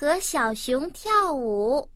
和小熊跳舞。